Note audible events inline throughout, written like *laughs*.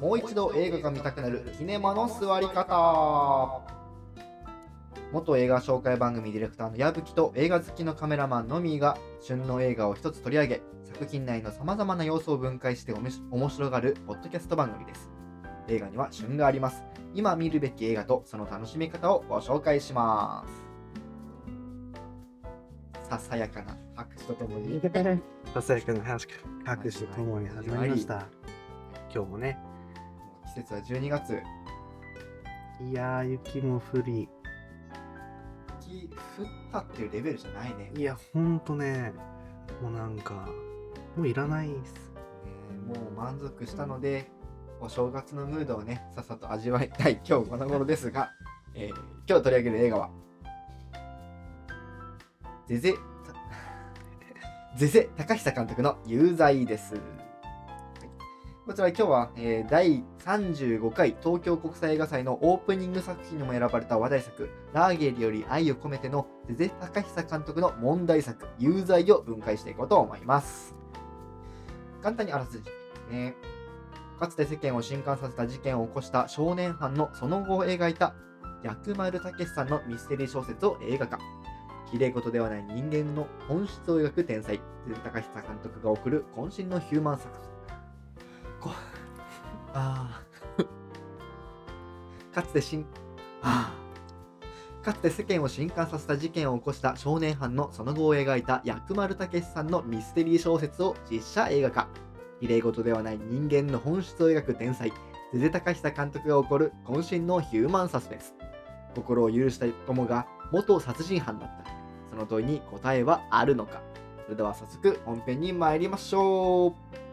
もう一度映画が見たくなるキネマの座り方。元映画紹介番組ディレクターの矢吹と映画好きのカメラマンのみーが旬の映画を一つ取り上げ作品内のさまざまな要素を分解しておもし面白がるポッドキャスト番組です。映画には旬があります。今見るべき映画とその楽しみ方をご紹介します。ささやかな拍手とともに。ささやかな拍手拍手とともに始まりました。今日もね、季節は12月。いやー、雪も降り、雪降ったっていうレベルじゃないね。いや、ほんとね、もうなんか、もういらないっす。えーもう満足したのでお正月のムードをねさっさと味わいたい今日この頃ですが、えー今日取り上げる映画はゼゼゼゼ高久監督の「有罪」です、はい。こちら今日は、えー第35回東京国際映画祭のオープニング作品にも選ばれた話題作「ラーゲリより愛を込めて」のゼゼ高久監督の問題作「有罪」を分解していこうと思います簡単にあらすじですね。かつて世間を震撼させた事件を起こした少年犯のその後を描いた薬丸武さんのミステリー小説を映画化。綺麗事ではない人間の本質を描く天才、鈴高久監督が送る渾身のヒューマン作品。こあー *laughs* かつてしん、あーかつて世間を震撼させた事件を起こした少年犯のその後を描いた薬丸武さんのミステリー小説を実写映画化。綺麗事ではない人間の本質を描く天才、ゼゼ高久監督が起こる渾身のヒューマンサスペンス。心を許した友が元殺人犯だった。その問いに答えはあるのか。それでは早速本編に参りましょう。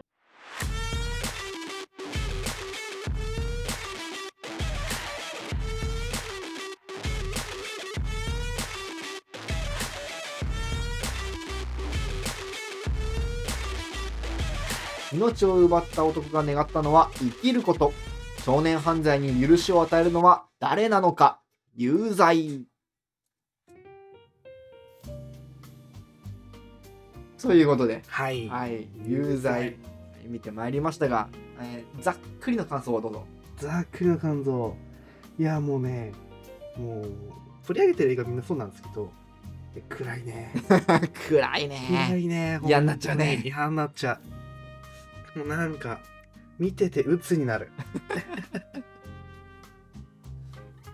命を奪った男が願ったのは生きること。少年犯罪に許しを与えるのは誰なのか有罪。ということで、はい。はい、有罪見てまいりましたが、えーざっくりの感想をどうぞ。ざっくりの感想。いや、もうね、もう、取り上げてる映画みんなそうなんですけど、*laughs* 暗いね。暗い暗ね。いね。嫌になっちゃうね嫌になっちゃう。もうなんか、見てて鬱になる。*laughs*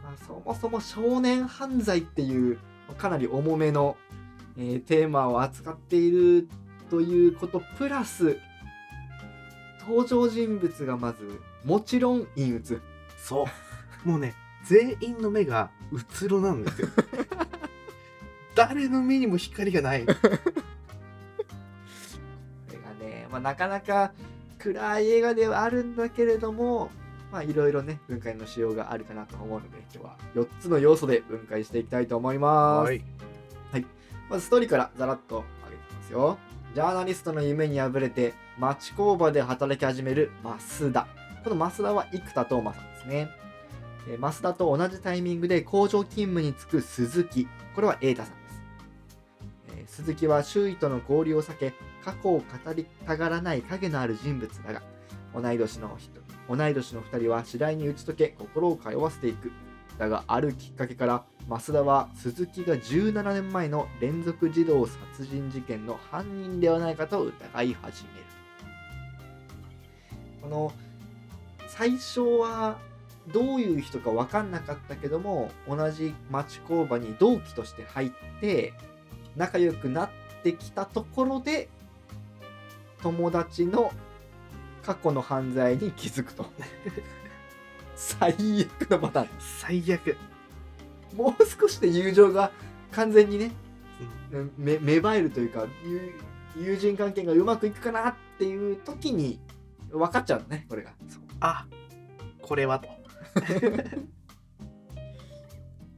まあそもそも少年犯罪っていうかなり重めの、えーテーマを扱っているということプラス登場人物がまずもちろん陰鬱そう。*laughs* もうね、全員の目がうつろなんですよ。*laughs* 誰の目にも光がない。まあ、なかなか暗い映画ではあるんだけれどもまあいろいろね分解のしようがあるかなと思うので今日は4つの要素で分解していきたいと思います、い。まずストーリーからざらっと上げてますよ。ジャーナリストの夢に敗れて町工場で働き始める増田。この増田は生田斗真さんですね。えー増田と同じタイミングで工場勤務に就く鈴木。これは瑛太さん鈴木は周囲との交流を避け、過去を語りたがらない影のある人物だが、同い年の人同い年の2人は次第に打ち解け心を通わせていく。だがあるきっかけから増田は鈴木が17年前の連続児童殺人事件の犯人ではないかと疑い始めるこの最初はどういう人か分かんなかったけども同じ町工場に同期として入って仲良くなってきたところで友達の過去の犯罪に気づくと。*laughs* 最悪のパターン。最悪。もう少しで友情が完全にね、め芽生えるというか友友人関係がうまくいくかなっていう時に分かっちゃうのねこれが。あ、これはと。*laughs*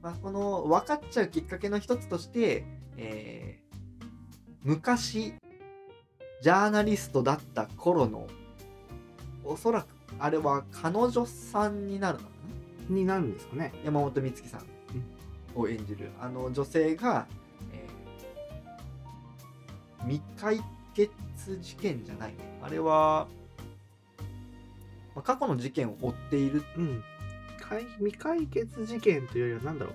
まあ、この分かっちゃうきっかけの一つとして、えー昔ジャーナリストだった頃のおそらくあれは彼女さんになるのかな？になるんですかね。山本美月さんを演じるあの女性が、えー未解決事件じゃない。ねあれはまあ、過去の事件を追っている。うん。解未解決事件というよりはなんだろう。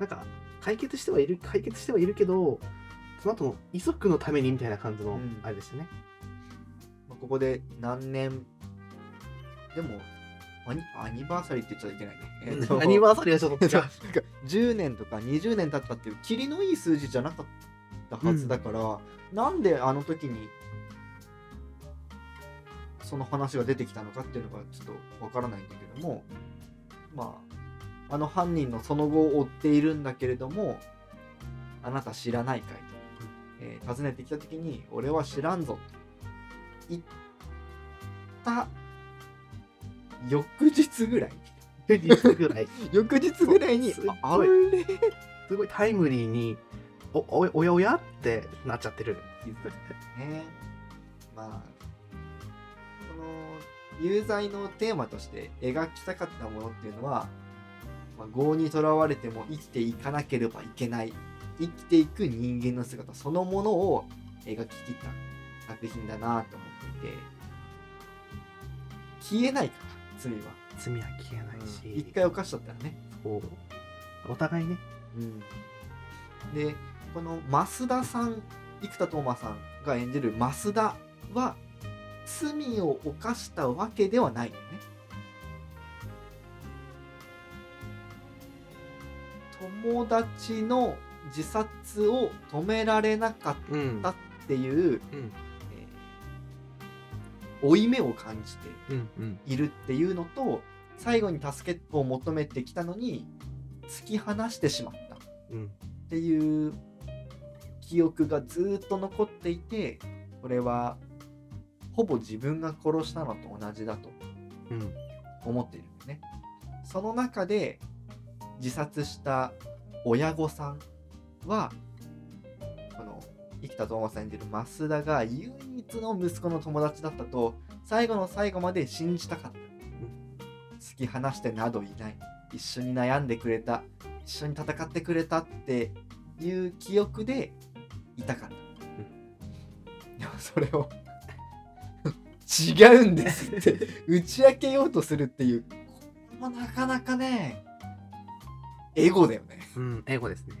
なんか解決してはいる解決してはいるけどその後の遺族のためにみたいな感じのうん。あれでしたね、まあここで何年でもアニアニバーサリーって言っちゃいけないね、*laughs* えーと。アニバーサリーはちょっと違う。なんか10年とか20年経ったっていうキリのいい数字じゃなかったはずだから、なんであの時にその話が出てきたのかっていうのがちょっとわからないんだけどもまああの犯人のその後を追っているんだけれどもあなた知らないかいと、えー訪ねてきた時に俺は知らんぞと言った翌日ぐらい。ぐらい翌日ぐらいにすっごいああれ？すごいタイムリーにおおおやおやってなっちゃってる。ね。まあこの有罪のテーマとして描きたかったものっていうのは、まあ、業にとらわれても生きていかなければいけない。生きていく人間の姿そのものを描き切った作品だなと思っていて。消えないから罪は。罪は消えないし、一回犯しちゃったらね。お互いね。うん、でこの増田さん生田斗真さんが演じる増田は罪を犯したわけではないよね友達の自殺を止められなかっうん。たっていう、うん。えー負い目を感じてうんうん。いるっていうのと最後に助けを求めてきたのに突き放してしまったうん。っていう記憶がずーっと残っていてこれはほぼ自分が殺したのと同じだとうん。思っているんですね。その中で自殺した親御さんはこの生田斗真さん演じる増田が唯一の息子の友達だったと最後の最後まで信じたかった。突き放してなどいない一緒に悩んでくれた一緒に戦ってくれたっていう記憶でいたかった。でもそれを *laughs* 違うんですって打ち明けようとするっていうこれもなかなかねエゴだよね。うん、英語ですね。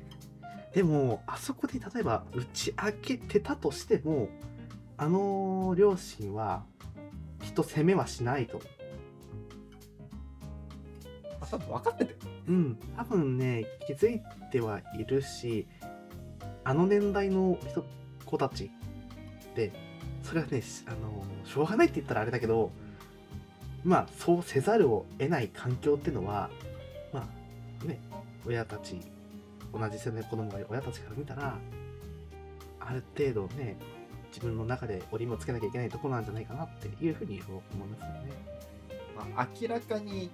でも、あそこで例えば打ち明けてたとしても、あの両親は、きっと責めはしないと。あ多分分かってたよ。うん、多分ね、気づいてはいるし、あの年代の人子たちで、それはね、しあのしょうがないって言ったらあれだけど、まあ、そうせざるを得ない環境っていうのは、親たち、同じ世代の子供がいる親たちから見たら、ある程度ね、自分の中で折りもつけなきゃいけないところなんじゃないかなっていうふうに思いますよね。まあ、明らかに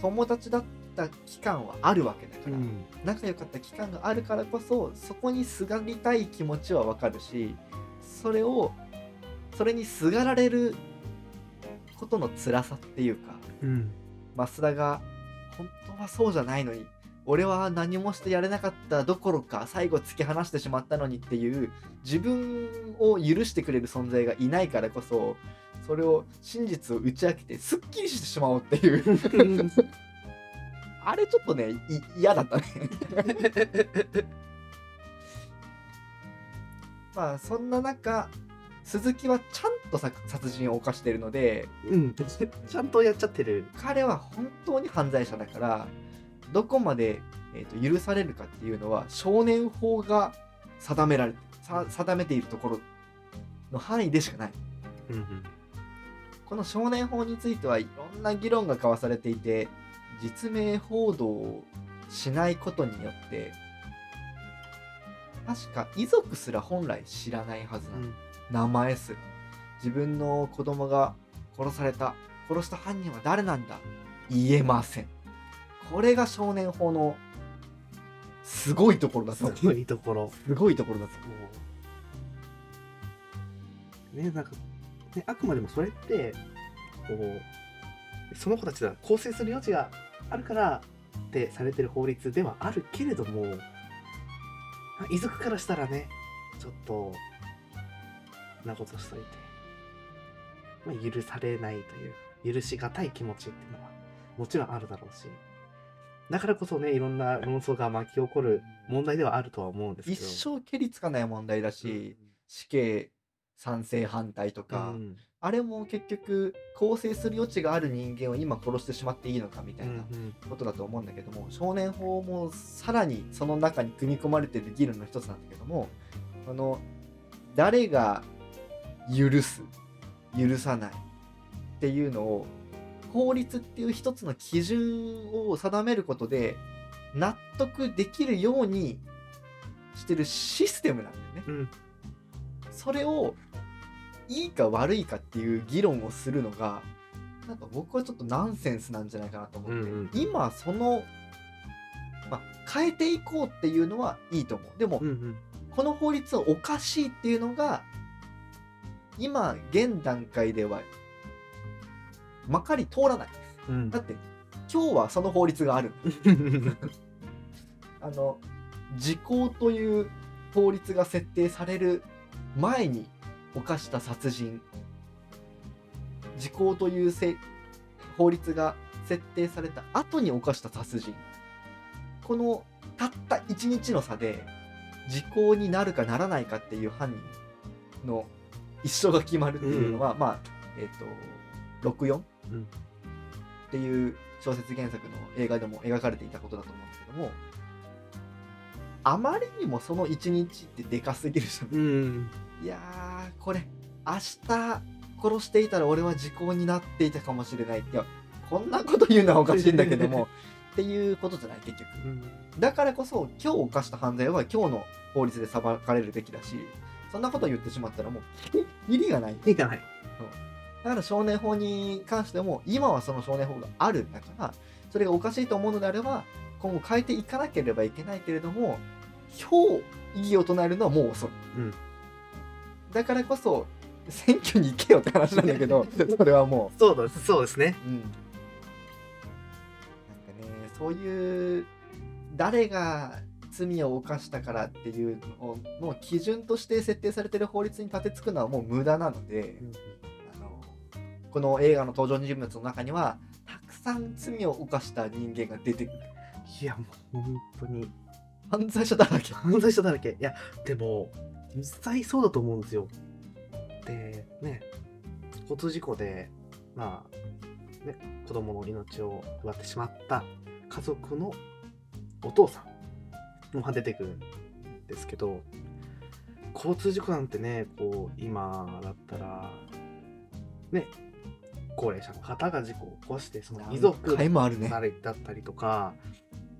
友達だった期間はあるわけだから、うん仲良かった期間があるからこそそこにすがりたい気持ちはわかるしそれをそれにすがられることの辛さっていうかうん増田が本当はそうじゃないのに俺は何もしてやれなかったどころか最後突き放してしまったのにっていう自分を許してくれる存在がいないからこそそれを真実を打ち明けてすっきりしてしまおうっていう。*laughs* あれちょっとねい嫌だったね。*laughs* まあそんな中鈴木はちゃんとさ殺人を犯しているのでうん、*laughs* ちゃんとやっちゃってる。彼は本当に犯罪者だからどこまで、えー、と許されるかっていうのは少年法が定められさ定めているところの範囲でしかない。うんうん。この少年法についてはいろんな議論が交わされていて実名報道をしないことによって確か遺族すら本来知らないはずなの、名前すら。自分の子供が殺された殺した犯人は誰なんだ？言えませんこれが少年法のすごいところだすごいところ。すごいところだと思ね、なんか、ね、あくまでもそれって、こう、その子たちが構成する余地があるからってされてる法律ではあるけれども、あ遺族からしたらね、ちょっと、なことしといて、まあ、許されないという。許しがたい気持ちっていうのはもちろんあるだろうしだからこそねいろんな論争が巻き起こる問題ではあるとは思うんですけ一ど生蹴りつかない問題だし、死刑賛成反対とうか、ん。あれも結局構成する余地がある人間を今殺してしまっていいのかみたいなうんうん。ことだと思うんだけども、少年法もさらにその中に組み込まれている議論の一つなんだけどもあの誰が許す許さないっていうのを法律っていう一つの基準を定めることで納得できるようにしてるシステムなんだよね。うん。それをいいか悪いかっていう議論をするのがなんか僕はちょっとナンセンスなんじゃないかなと思って、うんうん。今その、まあ、変えていこうっていうのはいいと思う。でも、うんうん。この法律はおかしいっていうのが今現段階ではまかり通らないうん。だって今日はその法律がある。*laughs* あの時効という法律が設定される前に犯した殺人。時効というせ法律が設定された後に犯した殺人。このたった1日の差で時効になるかならないかっていう犯人の一生が決まるっていうのは、まあえっ、と64、うん。っていう小説原作の映画でも描かれていたことだと思うんですけどもあまりにもその1日ってでかすぎるじゃん。うん。いやーこれ明日殺していたら俺は時効になっていたかもしれない。いやこんなこと言うのはおかしいんだけどもっていうことじゃない結局。うん。だからこそ今日犯した犯罪は今日の法律で裁かれるべきだしそんなこと言ってしまったらもう意味がない。いいかないだから少年法に関しても今はその少年法があるんだからそれがおかしいと思うのであれば今後変えていかなければいけないけれども今日異議を唱えるのはもう遅い、うん。だからこそ選挙に行けよって話なんだけど *laughs* それはもそうだそうですね。う、うん、なんかねそういう誰が罪を犯したからっていうのの基準として設定されてる法律に立てつくのはもう無駄なので、あのこの映画の登場人物の中にはたくさん罪を犯した人間が出てくる。いやもう本当に。犯罪者だらけ。犯罪者だらけ。いやでも実際そうだと思うんですよ。でね交通事故でまあね子供の命を奪ってしまった家族のお父さんも出てくるんですけど交通事故なんてねこう今だったらね高齢者の方が事故を起こしてその遺族だったりとか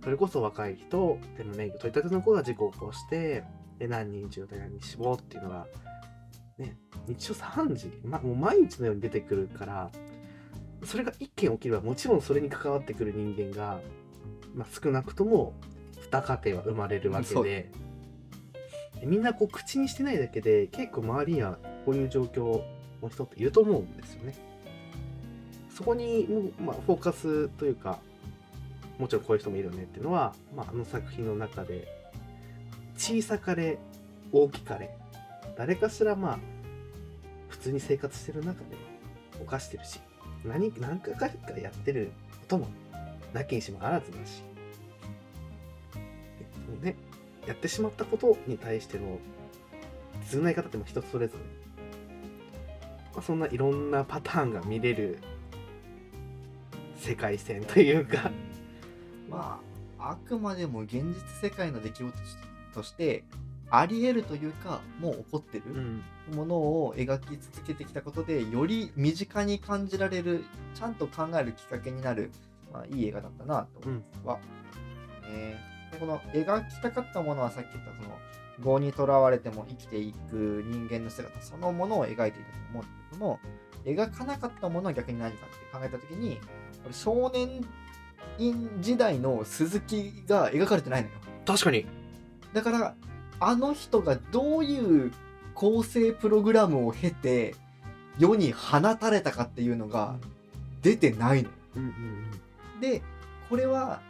それこそ若い人でも免許取り立ての子が事故を起こしてで何人重体何人死亡っていうのがね日常3時、ま、もう毎日のように出てくるからそれが一件起きればもちろんそれに関わってくる人間が、まあ、少なくとも2家庭は生まれるわけでみんなこう口にしてないだけで結構周りにはこういう状況の人っていると思うんですよね。そこに、まあ、フォーカスというかもちろんこういう人もいるよねっていうのは、まあ、あの作品の中で小さかれ大きかれ誰かしらまあ普通に生活してる中で犯してるし何何回かやってることもなきにしもあらずだしでそのねやってしまったことに対しての償い方っても人それぞれ、まあ、そんないろんなパターンが見れる世界線というか。まああくまでも現実世界の出来事としてあり得るというかもう起こってるうん。ものを描き続けてきたことでより身近に感じられるちゃんと考えるきっかけになる、まあ、いい映画だったなとうん。は、ねでこの描きたかったものはさっき言ったその業にとらわれても生きていく人間の姿そのものを描いていたと思うんだけども描かなかったものは逆に何かって考えた時に少年院時代の鈴木が描かれてないのよ。確かに。だからあの人がどういう構成プログラムを経て世に放たれたかっていうのが出てないの。うんうんでこれは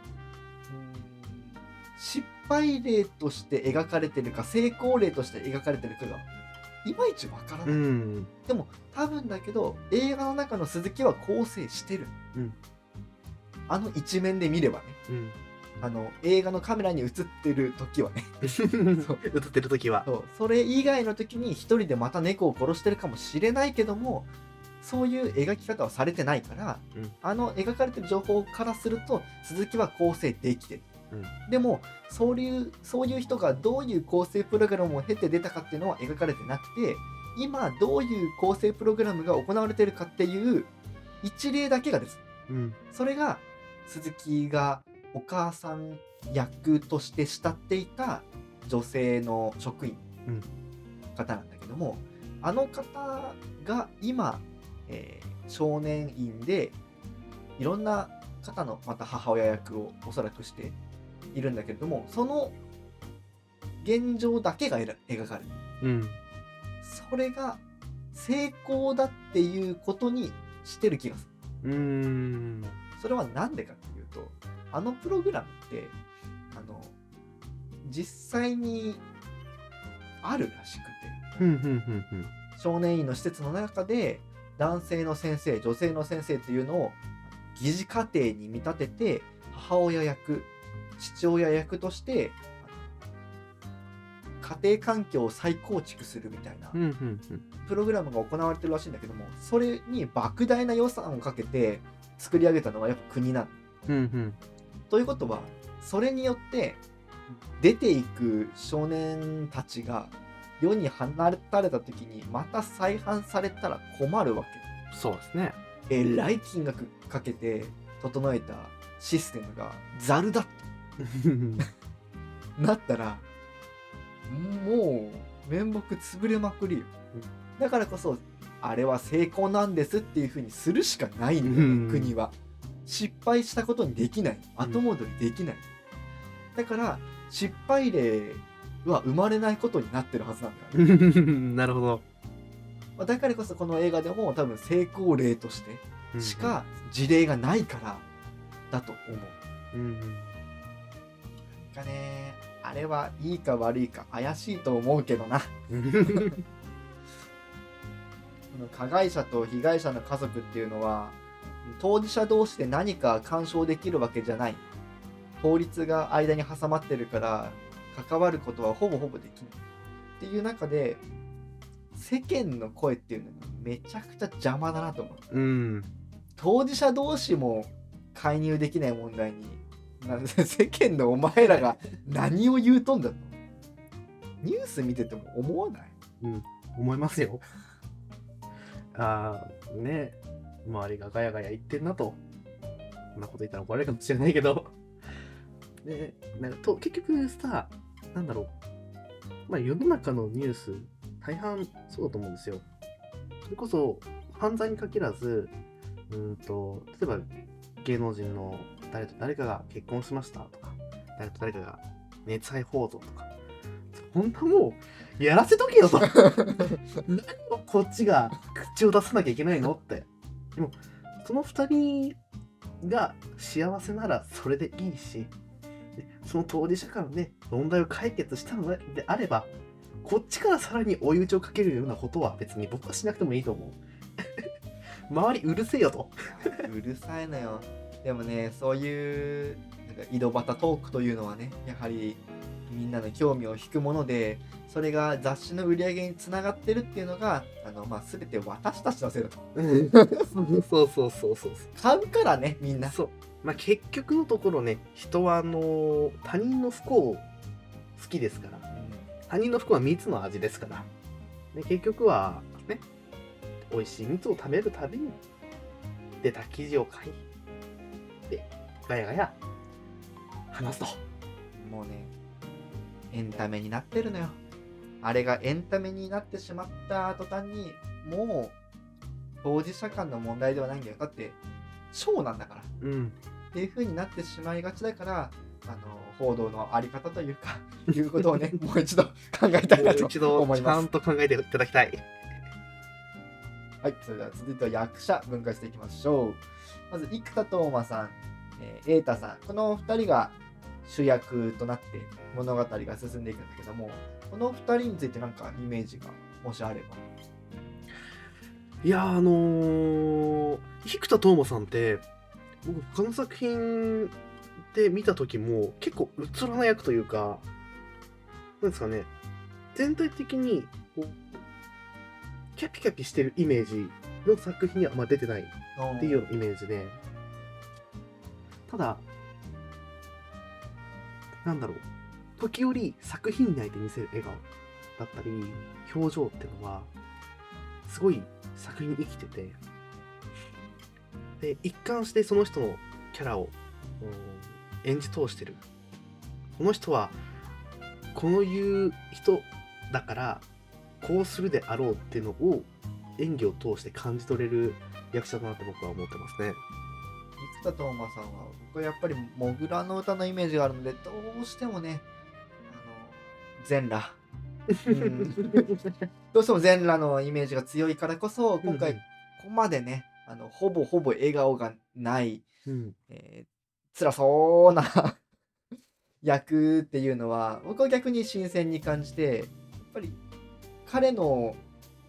失敗例として描かれてるか成功例として描かれてるかがいまいちわからうない、ん。でも多分だけど映画の中の鈴木は構成してる、うん。あの一面で見ればね。うん。あの映画のカメラに映ってる時はね。*laughs* 映ってる時は。そう。それ以外の時に一人でまた猫を殺してるかもしれないけどもそういう描き方はされてないから、うん。あの描かれてる情報からすると鈴木は構成できてる、うんでもそういうそういう人がどういう構成プログラムを経て出たかっていうのは描かれてなくて今どういう構成プログラムが行われてるかっていう一例だけがです。うん。それが鈴木がお母さん役として慕っていた女性の職員うん。方なんだけども、あの方が今、えー少年院でいろんな方のまた母親役をおそらくしているんだけれどもその現状だけが描描かれる。うん。それが成功だっていうことにしてる気がする。うん。それは何でかっていうとあのプログラムってあの実際にあるらしくて。うんうんうんうん。少年院の施設の中で男性の先生女性の先生っていうのを疑似家庭に見立てて母親役父親役として家庭環境を再構築するみたいなプログラムが行われてるらしいんだけどもそれに莫大な予算をかけて作り上げたのはやっぱ国なの。うんうん。ということはそれによって出ていく少年たちが世に放たれた時にまた再販されたら困るわそうですね。けえらい金額かけて整えたシステムがザルだって *laughs* なったらもう面目潰れまくりよ。うんだからこそあれは成功なんですっていう風にするしかないんだようん。ね国は。失敗したことにできない。後戻りできない。だから失敗例は生まれないことになってるはずなんだよね。*laughs* なるほど。まあだからこそこの映画でも多分成功例としてしか事例がないからだと思う。うんうんかね。あれはいいか悪いか怪しいと思うけどな。*laughs* 加害者と被害者の家族っていうのは当事者同士で何か干渉できるわけじゃない。法律が間に挟まってるから関わることはほぼほぼできない。っていう中で世間の声っていうのがめちゃくちゃ邪魔だなと思う。うん。当事者同士も介入できない問題に *laughs* 世間のお前らが何を言うとんだと。ニュース見てても思わない？うん。思いますよ。ああね。周りがガヤガヤ言ってんなと。こんなこと言ったら怒られるかもしれないけど。でなんかと結局さなんだろう。まあ世の中のニュース大半そうだと思うんですよ。それこそ犯罪に限らずうんと例えば芸能人の誰と誰かが結婚しましたとか誰と誰かが熱愛報道とか。そんなもうやらせとけよと。*laughs* 何をこっちが口を出さなきゃいけないのって。でもその2人が幸せならそれでいいしでその当事者間で問題を解決したのであればこっちからさらに追い打ちをかけるようなことは別に僕はしなくてもいいと思う。*laughs* 周りうるせえよと。*laughs* うるさいのよでもねそういうなんか井戸端トークというのはねやはりみんなの興味を引くものでそれが雑誌の売り上げにつながってるっていうのがあの、まあ、全て私たちのせいだと。*laughs* そうそうそうそう。買うからねみんな。そう。まあ結局のところね人はあの他人の不幸好きですから。他人の不幸は蜜の味ですから、で結局はね美味しい蜜を食べるたびに出た生地を買いでガヤガヤ話すと。もうねエンタメになってるのよ。あれがエンタメになってしまった途端にもう当事者間の問題ではないんだよ。だってショーなんだから。うん。っていう風になってしまいがちだからあの報道のあり方というか *laughs* いうことをね *laughs* もう一度考えたいなともう一度ちゃん思います。と考えていただきたい。はい、それでは続いては役者分解していきましょう。まず生田斗真さん、えー、瑛太さんこの2人が主役となって物語が進んでいくんだけどもこの2人についてなんかイメージがもしあれば。いやあのー、生田斗真さんって僕他の作品で見た時も結構うつろな役というかなんですかね全体的にこうキャピキャピしてるイメージの作品にはあんま出てないっていうイメージで。ただなんだろう。時折作品内で見せる笑顔だったり表情っていうのはすごい作品に生きてて。で一貫してその人のキャラを演じ通してる。この人はこういう人だからこうするであろうっていうのを演技を通して感じ取れる役者だなって僕は思ってますね。生田斗真さんは僕はやっぱりモグラの歌のイメージがあるのでどうしてもねあの全裸、*laughs* うん。どうしても全裸のイメージが強いからこそ今回ここまでねあのほぼほぼ笑顔がない、うん。えー、辛そうな *laughs* 役っていうのは僕は逆に新鮮に感じてやっぱり彼の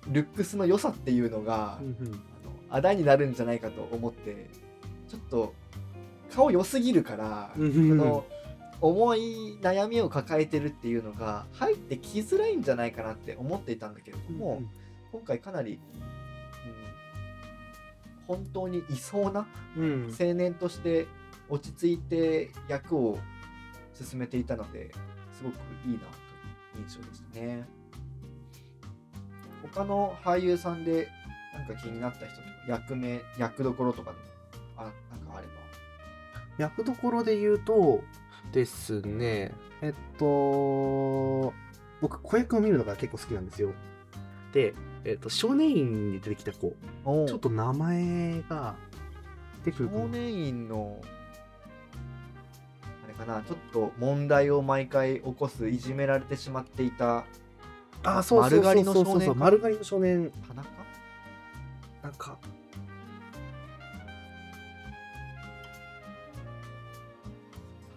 ルックスの良さっていうのが、うんうんあだになるんじゃないかと思ってちょっと顔良すぎるから、うん。その重い悩みを抱えてるっていうのが入ってきづらいんじゃないかなって思っていたんだけれども、今回かなり、うん、本当にいそうなうん。青年として落ち着いて役を進めていたのですごくいいなという印象でしたね。他の俳優さんでなんか気になった人とか役名役どころとかでもあなんかあれば。役どころで言うとですねえっと僕子役を見るのが結構好きなんですよ。で、えっと、少年院に出てきた子。おちょっと名前が出てくる少年院のあれかなちょっと問題を毎回起こすいじめられてしまっていたあそうそう丸刈りそうそう。そうの少年か。丸刈りの少年。田中なんか。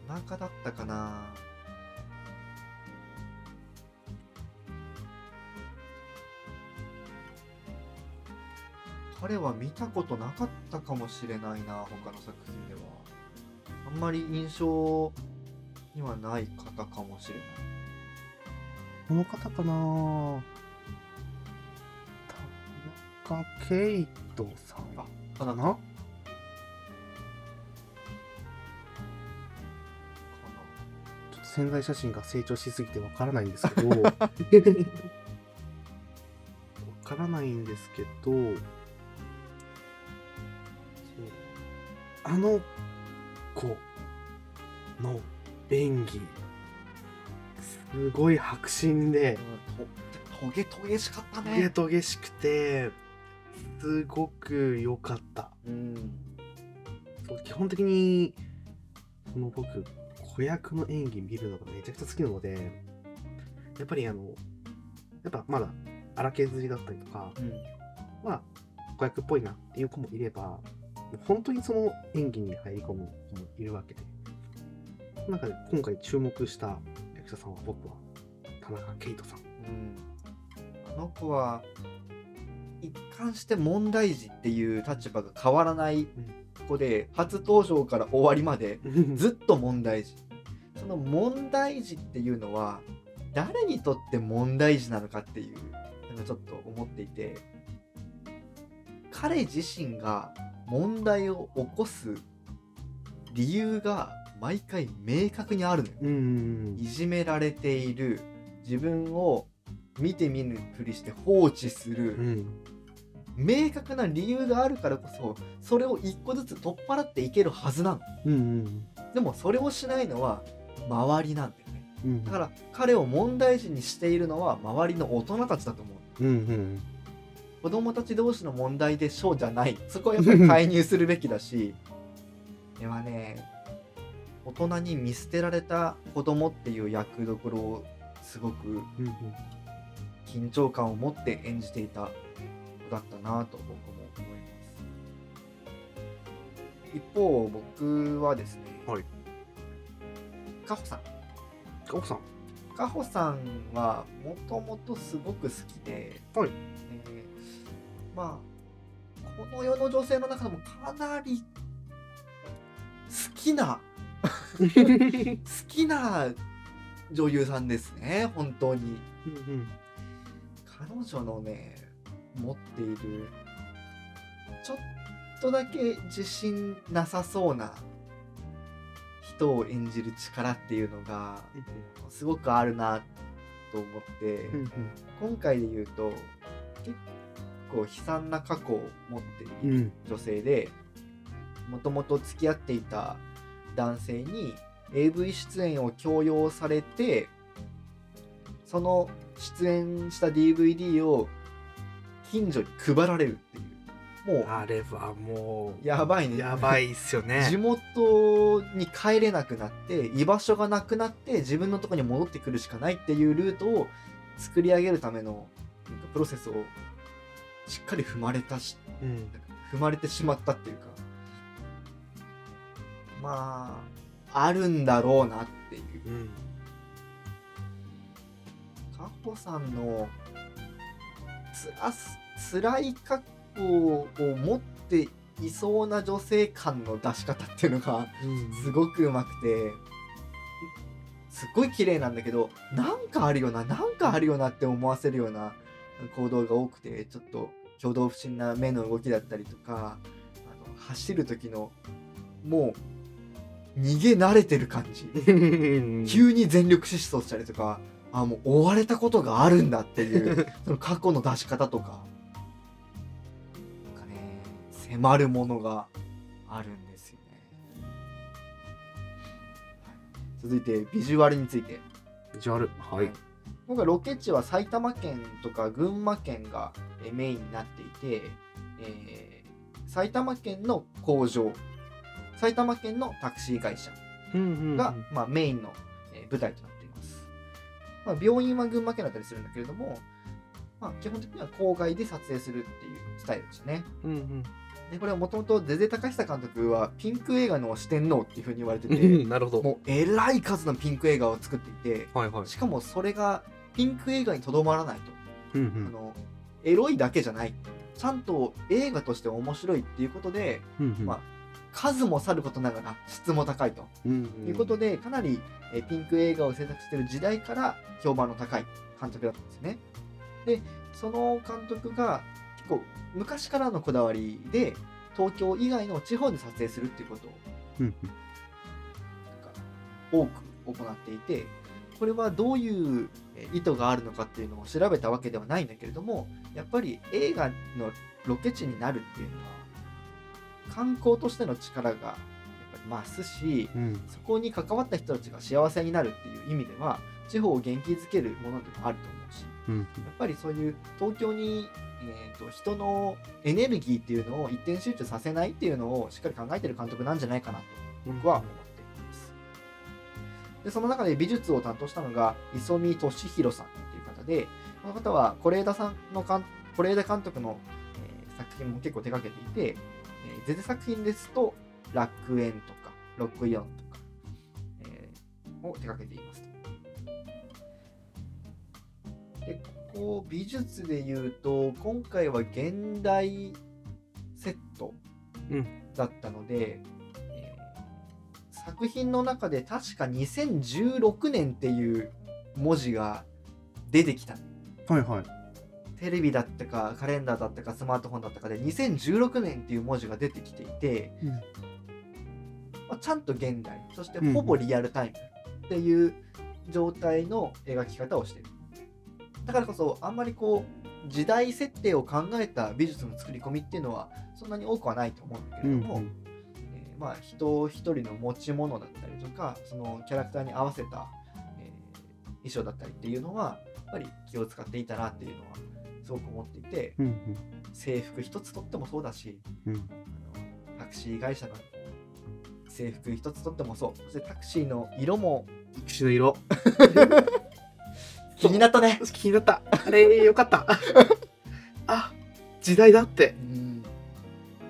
田中だったかな。彼は見たことなかったかもしれないな他の作品では。あんまり印象にはない方かもしれない。この方かな。中圭人さんかな？ちょっと潜在写真が成長しすぎてわからないんですけど。*laughs* わからないんですけど。あの子の演技すごい迫真で。うんとトゲトゲしかったトねゲトゲしくてすごく良かった。うんそう基本的にその僕子役の演技見るのがめちゃくちゃ好きなのでやっぱりあのやっぱまだ荒削りだったりとかうん。まあ子役っぽいなっていう子もいれば本当にその演技に入り込む子もいるわけでその中で今回注目した役者さんは僕は田中圭人さん。うん。あの子は一貫して問題児っていう立場が変わらない子で初登場から終わりまでずっと問題児。その問題児っていうのは誰にとって問題児なのかっていうのがちょっと思っていて彼自身が問題を起こす理由が毎回明確にあるのよ。うんうんいじめられている自分を見て見ぬふりして放置すうるん明確な理由があるからこそそれを一個ずつ取っ払っていけるはずなの。うんうんでもそれをしないのは周りなんだよね。うん。だから彼を問題児にしているのは周りの大人たちだと思ううんうん。子供たち同士の問題でしょうじゃない。そこはやっぱり介入するべきだし *laughs* ではね大人に見捨てられた子供っていう役どころをすごく緊張感を持って演じていた子だったなと僕も思います。一方僕はですね、はい。カホさん。奥さん。かほさんはもともとすごく好きで、はい。えーまあこの世の女性の中でもかなり好きな *laughs* 好きな女優さんですね本当に。うん。彼女のね持っている。ちょっとだけ自信なさそうな人を演じる力っていうのがすごくあるなと思って、今回で言うと結構悲惨な過去を持っているうん。女性でもともと付き合っていた男性に AV 出演を強要されてその出演した DVD を近所に配られるっていう。もあれはもうやばいうね。やばいっすよね。地元に帰れなくなって居場所がなくなって自分のところに戻ってくるしかないっていうルートを作り上げるためのなんかプロセスをしっかり踏まれたしうん。踏まれてしまったっていうか。まああるんだろうなっていう。うん。かほさんのつらす辛い過去を持っていそうな女性感の出し方っていうのがすごくうまくてすっごい綺麗なんだけどなんかあるよななんかあるよなって思わせるような行動が多くてちょっと挙動不審な目の動きだったりとかあの走る時のもう逃げ慣れてる感じ。う *laughs* ん急に全力疾走したりとかあもう追われたことがあるんだっていう *laughs* その過去の出し方とか。なんかね迫るものがあるんですよね。続いてビジュアルについて。ビジュアル？はい。今回ロケ地は埼玉県とか群馬県がえメインになっていて、えー埼玉県の工場埼玉県のタクシー会社うんうんが、まあ、メインの、えー舞台となってまあ、病院は群馬県だったりするんだけれども、まあ、基本的には郊外で撮影するっていうスタイルでしたね。うんでこれはもともとゼゼ高久監督はピンク映画の四天王っていうふうに言われてうてんなるほど。もうえらい数のピンク映画を作っていてはいはい。しかもそれがピンク映画にとどまらないと。うんうん。あのエロいだけじゃない。ちゃんと映画として面白いっていうことでうんうん。まあ数もさることながら質も高いと。うんいうことでかなりえーピンク映画を制作している時代から評判の高い監督だったんですよね。でその監督が結構昔からのこだわりで東京以外の地方で撮影するっていうことをうん。なんか多く行っていてこれはどういうえー意図があるのかっていうのを調べたわけではないんだけれどもやっぱり映画のロケ地になるっていうのは観光としての力がやっぱり増すしうんそこに関わった人たちが幸せになるっていう意味では地方を元気づけるものでもあると思うしうんやっぱりそういう東京に、えー、と人のエネルギーっていうのを一点集中させないっていうのをしっかり考えてる監督なんじゃないかなと僕は思っています。でその中で美術を担当したのが磯見俊弘さんっていう方でこの方は是枝さんの監是枝監督の、えー作品も結構手掛けていて、えー、ゼゼ作品ですと楽園とか64とか、えーを手掛けていますと。でこう美術で言うと今回は現代セットうん。だったので、えー作品の中で確か2016年っていう文字が出てきた。はいはいテレビだったかカレンダーだったかスマートフォンだったかで2016年っていう文字が出てきていて、うん。まあ、ちゃんと現代そしてうん。ほぼリアルタイムっていう状態の描き方をしている。だからこそあんまりこう時代設定を考えた美術の作り込みっていうのはそんなに多くはないと思うんだけれども、えーまあ、人一人の持ち物だったりとかそのキャラクターに合わせた、えー衣装だったりっていうのはやっぱり気を使っていたなっていうのはすごく思っていてうん制服一つとってもそうだしうん。あのタクシー会社の制服一つとってもそう。そしてタクシーの色も口の色。*laughs* 気になったね。気になった。あれよかった。*laughs* あ時代だって。うん。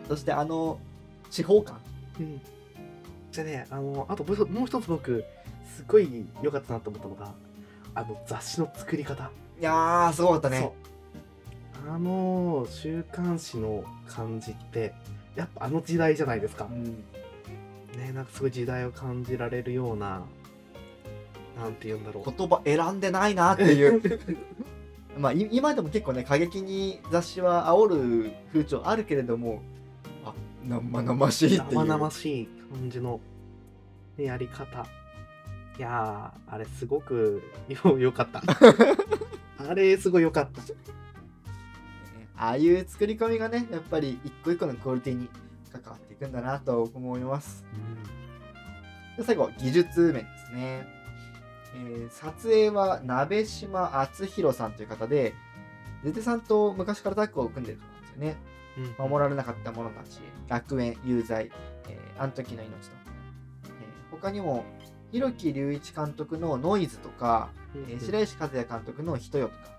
そしてあの地方感うん。じゃあねあのあともう一つ僕すごい良かったなと思ったのがあの雑誌の作り方。いやーすごかったねあの週刊誌の感じってやっぱあの時代じゃないですか。うん。ねなんかすごい時代を感じられるようななんて言うんだろう。言葉選んでないなっていう。*laughs* まあい今でも結構ね過激に雑誌は煽る風潮あるけれどもあ生々しいっていう。生々しい感じの、ね、やり方。いやーあれすごくよよかった。*laughs* あれすごいよかったああいう作り込みがねやっぱり一個一個のクオリティに関わっていくんだなと僕も思います。で最後技術面ですね、えー撮影は鍋島敦弘さんという方でゼテさんと昔からタッグを組んでる方なんですよね。うん。守られなかった者たち楽園有罪、えー、あの時の命と、えー他にも広木隆一監督のノイズとか、えー白石和也監督の人よとか、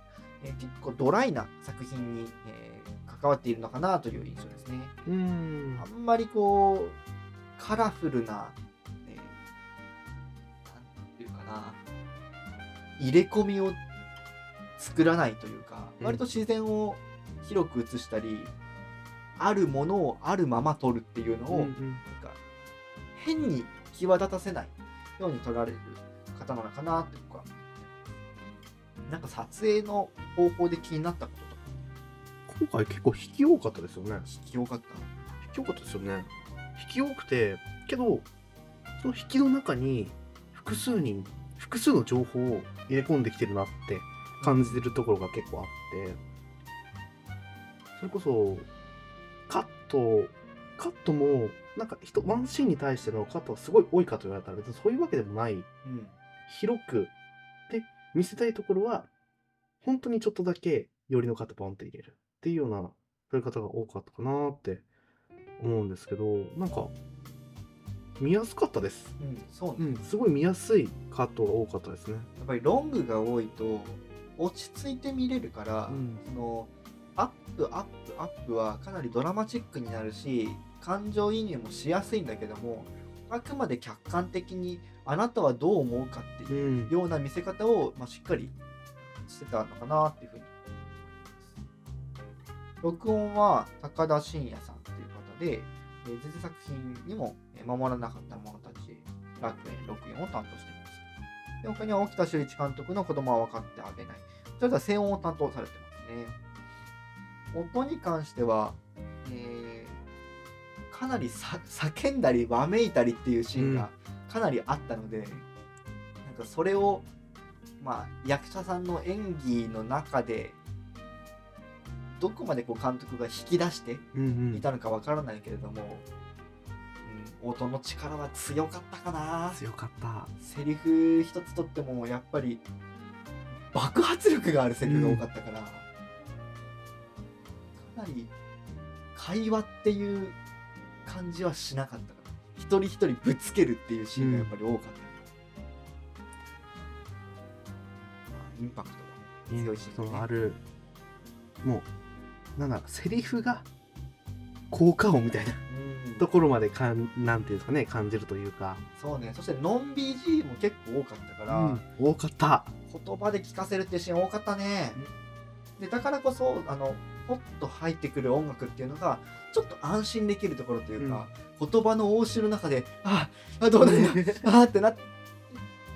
えー結構ドライな作品に、えー関わっているのかなという印象ですね。うん。あんまりこうカラフルな、えーていうかな。入れ込みを作らないというかうん。割と自然を広く映したり、あるものをあるまま撮るっていうのを、うんなんか変に際立たせないように撮られる方なのかなってなんか撮影の方法で気になったこととか。今回結構引き多かったですよね。引き多かった。引き多かったですよね。引き多くてけどその引きの中に複数人複数の情報を入れ込んできてるなって感じてるところが結構あって。それこそカットカットもなんか人ワンシーンに対してのカットがすごい多いかと言われたら別にそういうわけでもない。うん。広くで見せたいところは本当にちょっとだけ寄りのカットポンって入れるっていうような撮り方が多かったかなって思うんですけどなんか見やすかったです。うん、そうね、うんすごい見やすいカットが多かったですね。やっぱりロングが多いと落ち着いて見れるから、うん。そのアップアップアップはかなりドラマチックになるし感情移入もしやすいんだけどもあくまで客観的にあなたはどう思うかっていううん。ような見せ方を、まあ、しっかりしてたのかなっていうふうに録音は高田真也さんという方で、えー、全然作品にもえー守らなかった者たち楽園64を担当しています。で他には沖田修一監督の子供は分かってあげない。それでは声音を担当されてますね。音に関しては、えーかなりさ叫んだりわめいたりっていうシーンがかなりあったので、なんかそれを、まあ、役者さんの演技の中でどこまでこう監督が引き出してうんうん。いたのかわからないけれども、うん、音の力は強かったかな。強かった。セリフ一つとってもやっぱり爆発力があるセリフが多かったから、かなり会話っていう感じはしなかった一人一人ぶつけるっていうシーンがやっぱり多かった、まあインパクトが強いシーンだね。そのあるもうなんだろうセリフが効果音みたいなうん。ところまでかんなんていうんですかね感じるというか、そうね。そしてノン BG も結構多かったから、多かった。言葉で聞かせるっていうシーン多かったね、でだからこそあのポッと入ってくる音楽っていうのがちょっと安心できるところというか、言葉の応酬の中でああどうなんだ？*laughs* あーってなっ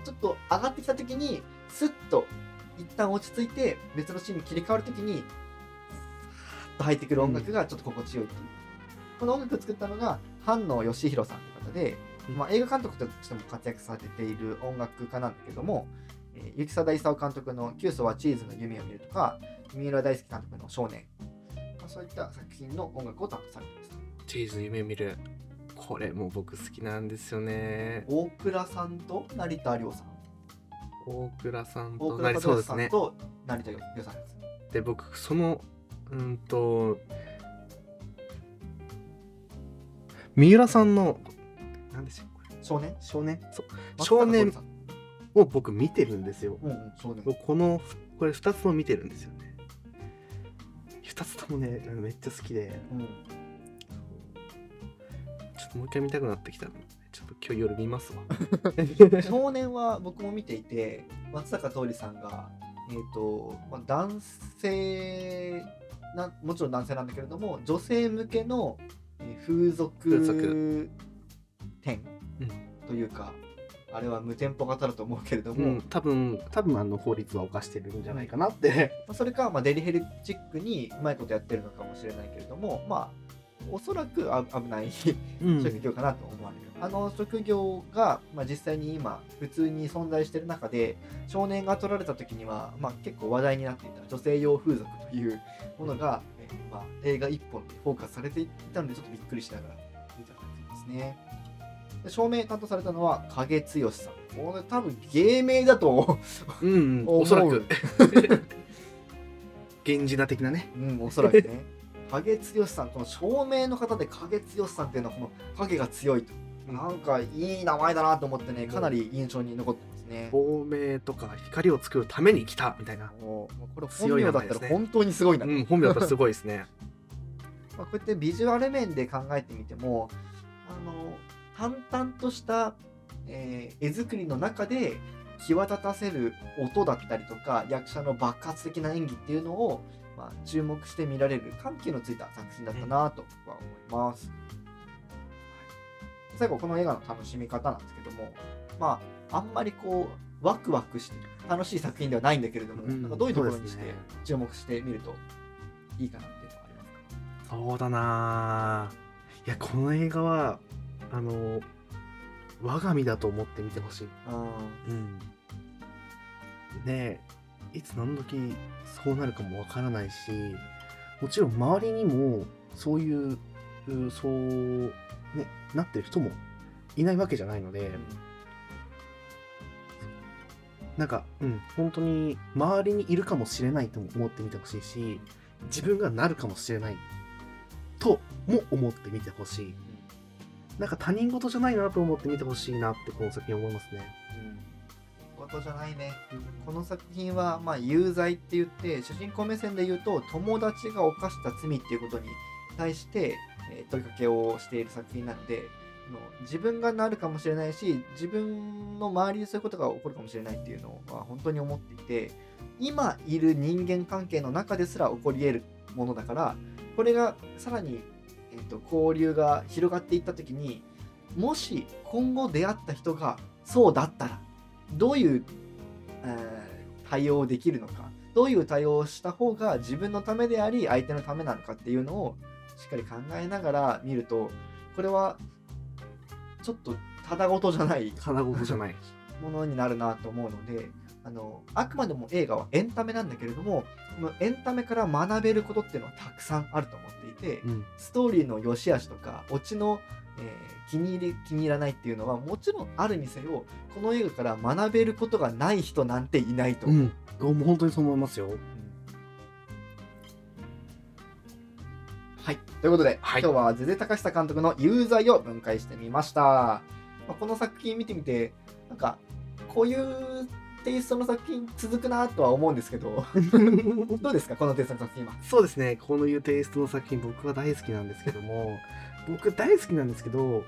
ちょっと上がってきた時にスッと一旦落ち着いて別のシーンに切り替わる時にさーっと入ってくる音楽がちょっと心地よいっていう、この音楽を作ったのが菅野義弘さんという方で、うんまあ、映画監督としても活躍されている音楽家なんだけども、えー、雪貞勲監督の「キューソはチーズの夢を見る」とか三浦大輔監督の「少年」まあ、そういった作品の音楽を担当されています。チーズ夢見る。これも僕好きなんですよね。大倉さんと成田凌さん。大倉さん大となり倉和義そうですねさんと成田凌さんです。で僕そのうんと三浦さんの何でしたっけ？これ少年？少年。少年を僕見てるんですよ。うんうん少年僕このこれ2つも見てるんですよね。2つともねめっちゃ好きで。うんちょっともう一回見たくなってきたのでちょっと今日夜見ますわ。*laughs* *laughs* 少年は僕も見ていて松坂桃李さんが、えーとまあ、男性なもちろん男性なんだけれども女性向けのえー風俗店うんというか、あれは無店舗型だと思うけれども、うん、多分多分あの法律は犯してるんじゃないかなって。*laughs* まあそれか、まあ、デリヘルチックにうまいことやってるのかもしれないけれどもまあおそらくあ危ないうん。職業かなと思われる、あの職業が、まあ、実際に今普通に存在している中で少年が取られた時には、まあ、結構話題になっていた女性用風俗というものが、えーまあ、映画一本でフォーカスされていたのでちょっとびっくりしながら見た感じですねで照明担当されたのは影剛さん。これ多分芸名だとうん、うん、おそらく。*laughs* 源氏名的なね。うんおそらくね。*laughs* 影剛さんこの照明の方で影剛さんっていうのはこの影が強いと。なんかいい名前だなと思ってねかなり印象に残ってますね。透明とか光を作るために来たみたいな。これ本名だったら本当にすごいな、うん、本名だったらすごいですね。*laughs* まあ、こうやってビジュアル面で考えてみても淡々とした、えー絵作りの中で際立たせる音だったりとか役者の爆発的な演技っていうのを、まあ、注目して見られる緩急のついた作品だったなと僕は思います。最後この映画の楽しみ方なんですけどもまああんまりこうワクワクして楽しい作品ではないんだけれども、うんなんかどういうところにして注目してみるといいかなっていうのはありますか？そうだなあ。いや、この映画は、あの、我が身だと思って見てほしい。あうん。で、いつ何時そうなるかもわからないし、もちろん周りにもそういう、うそう、ね、なってる人もいないわけじゃないので、なんか、うん、本当に周りにいるかもしれないとも思ってみてほしいし、自分がなるかもしれないとも思ってみてほしい。なんか他人事じゃないなと思って見てほしいなってこの作品思いますね。ことじゃないねこの作品はまあ有罪って言って主人公目線で言うと友達が犯した罪っていうことに対して、えー問いかけをしている作品なので自分がなるかもしれないし自分の周りでそういうことが起こるかもしれないっていうのは本当に思っていて今いる人間関係の中ですら起こり得るものだからこれがさらに、えー、と交流が広がっていった時にもし今後出会った人がそうだったらどういう、えー対応をできるのかどういう対応をした方が自分のためであり相手のためなのかっていうのをしっかり考えながら見るとこれはちょっとただごとじゃない花事じゃない。*laughs* ものになるなと思うのであのあくまでも映画はエンタメなんだけれどもこのエンタメから学べることっていうのはたくさんあると思っていて、うん。ストーリーの良し悪しとかオチの、えー気に入り気に入らないっていうのはもちろんあるにせよこの映画から学べることがない人なんていないと思う。うん。もう本当にそう思いますよ。はい、ということで、はい今日はゼゼ高久監督の有罪を分解してみました。まあ、この作品見てみてなんかこういうテイストの作品続くなとは思うんですけど *laughs* どうですかこのテイストの作品は？そうですね。このいうテイストの作品僕は大好きなんですけども、*laughs* 僕大好きなんですけど、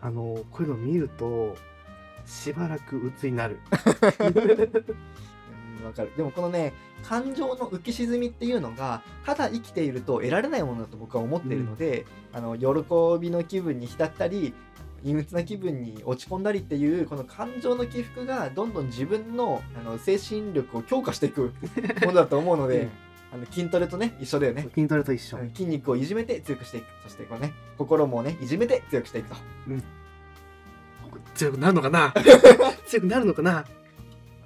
あの、こういうのを見ると、しばらく鬱になる。う *laughs* んわかるでもこのね感情の浮き沈みっていうのがただ生きていると得られないものだと僕は思っているので、あの喜びの気分に浸ったり陰鬱な気分に落ち込んだりっていうこの感情の起伏がどんどん自分のあの精神力を強化していく *laughs* ものだと思うので、あの筋トレとね一緒だよね。筋トレと一緒。筋肉をいじめて強くしていく。そしてこうね心もねいじめて強くしていくと。強くなるのかな？*laughs* 強くなるのかな？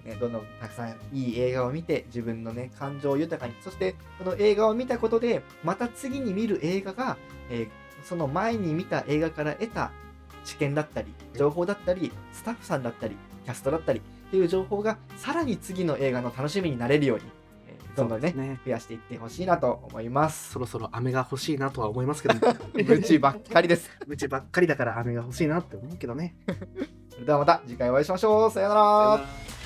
ね、どんどんたくさんいい映画を見て自分のね感情を豊かに。そしてこの映画を見たことでまた次に見る映画が、えーその前に見た映画から得た知見だったり情報だったりスタッフさんだったりキャストだったりっていう情報がさらに次の映画の楽しみになれるように、えーどんどんねね増やしていってほしいなと思います。そろそろ飴が欲しいなとは思いますけども。*laughs* 無知ばっかりです。*laughs* うちばっかりだから飴が欲しいなって思うけどね。*laughs* それではまた次回お会いしましょう。さようなら。さよなら